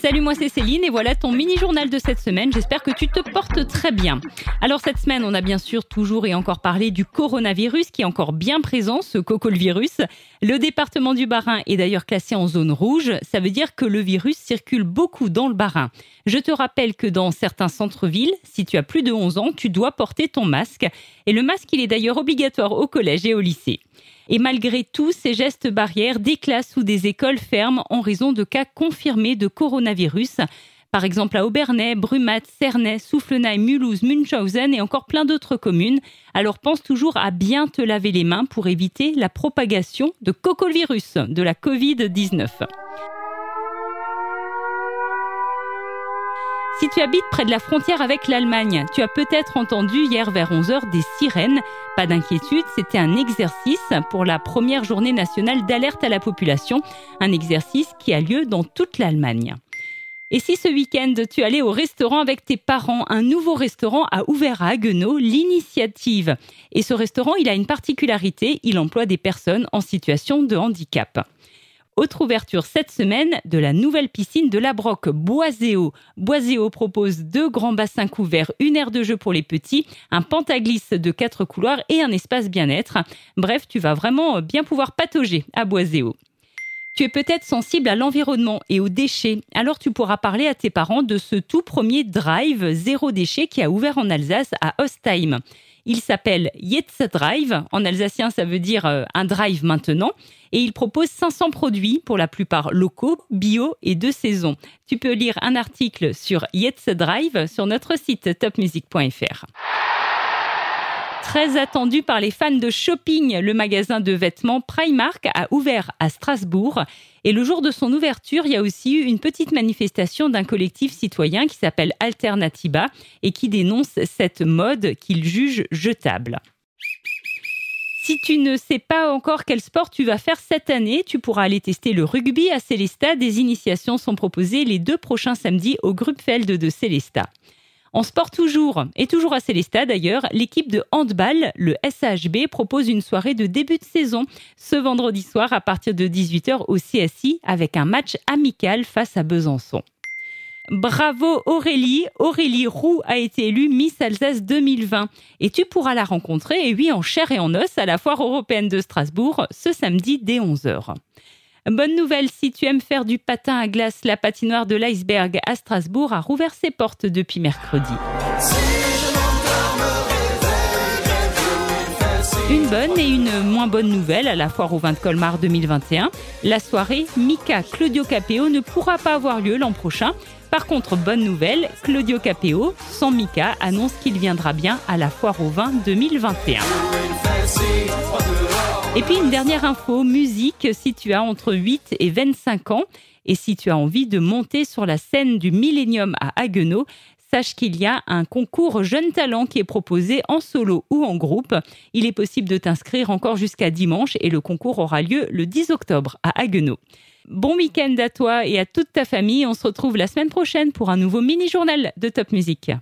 Salut, moi c'est Céline et voilà ton mini-journal de cette semaine. J'espère que tu te portes très bien. Alors cette semaine, on a bien sûr toujours et encore parlé du coronavirus qui est encore bien présent, ce virus. Le département du Bas-Rhin est d'ailleurs classé en zone rouge. Ça veut dire que le virus circule beaucoup dans le Bas-Rhin. Je te rappelle que dans certains centres-villes, si tu as plus de 11 ans, tu dois porter ton masque. Et le masque, il est d'ailleurs obligatoire au collège et au lycée. Et malgré tous ces gestes barrières, des classes ou des écoles ferment en raison de cas confirmés de coronavirus. Par exemple à Aubernais, Brumat, Cernay, Soufflenay, Mulhouse, Münchhausen et encore plein d'autres communes. Alors pense toujours à bien te laver les mains pour éviter la propagation de cocolvirus, de la Covid-19. Si tu habites près de la frontière avec l'Allemagne, tu as peut-être entendu hier vers 11h des sirènes. Pas d'inquiétude, c'était un exercice pour la première journée nationale d'alerte à la population, un exercice qui a lieu dans toute l'Allemagne. Et si ce week-end tu allais au restaurant avec tes parents, un nouveau restaurant a ouvert à Haguenau, l'initiative. Et ce restaurant, il a une particularité, il emploie des personnes en situation de handicap. Autre ouverture cette semaine de la nouvelle piscine de la Broque Boiséo. Boiséo propose deux grands bassins couverts, une aire de jeu pour les petits, un pentaglisse de quatre couloirs et un espace bien-être. Bref, tu vas vraiment bien pouvoir patauger à Boiséo. Tu es peut-être sensible à l'environnement et aux déchets, alors tu pourras parler à tes parents de ce tout premier drive zéro déchet qui a ouvert en Alsace à Ostheim. Il s'appelle Jetzt Drive. En alsacien, ça veut dire euh, un drive maintenant. Et il propose 500 produits, pour la plupart locaux, bio et de saison. Tu peux lire un article sur Jetzt Drive sur notre site topmusic.fr. Très attendu par les fans de shopping, le magasin de vêtements Primark a ouvert à Strasbourg. Et le jour de son ouverture, il y a aussi eu une petite manifestation d'un collectif citoyen qui s'appelle Alternativa et qui dénonce cette mode qu'il juge jetable. Si tu ne sais pas encore quel sport tu vas faire cette année, tu pourras aller tester le rugby à Célestat. Des initiations sont proposées les deux prochains samedis au Grupfeld de Célestat. En sport toujours, et toujours à Célestat d'ailleurs, l'équipe de handball, le SHB, propose une soirée de début de saison ce vendredi soir à partir de 18h au CSI avec un match amical face à Besançon. Bravo Aurélie. Aurélie Roux a été élue Miss Alsace 2020. Et tu pourras la rencontrer, et oui, en chair et en os, à la Foire européenne de Strasbourg, ce samedi dès 11h. Bonne nouvelle, si tu aimes faire du patin à glace, la patinoire de l'iceberg à Strasbourg a rouvert ses portes depuis mercredi. Une bonne et une moins bonne nouvelle à la foire au vin de Colmar 2021. La soirée Mika Claudio Capéo ne pourra pas avoir lieu l'an prochain. Par contre, bonne nouvelle, Claudio Capéo, sans Mika, annonce qu'il viendra bien à la foire au vin 2021. Et puis une dernière info, musique, si tu as entre 8 et 25 ans et si tu as envie de monter sur la scène du Millennium à Haguenau, sache qu'il y a un concours Jeunes Talents qui est proposé en solo ou en groupe. Il est possible de t'inscrire encore jusqu'à dimanche et le concours aura lieu le 10 octobre à Haguenau. Bon week-end à toi et à toute ta famille. On se retrouve la semaine prochaine pour un nouveau mini-journal de Top Music.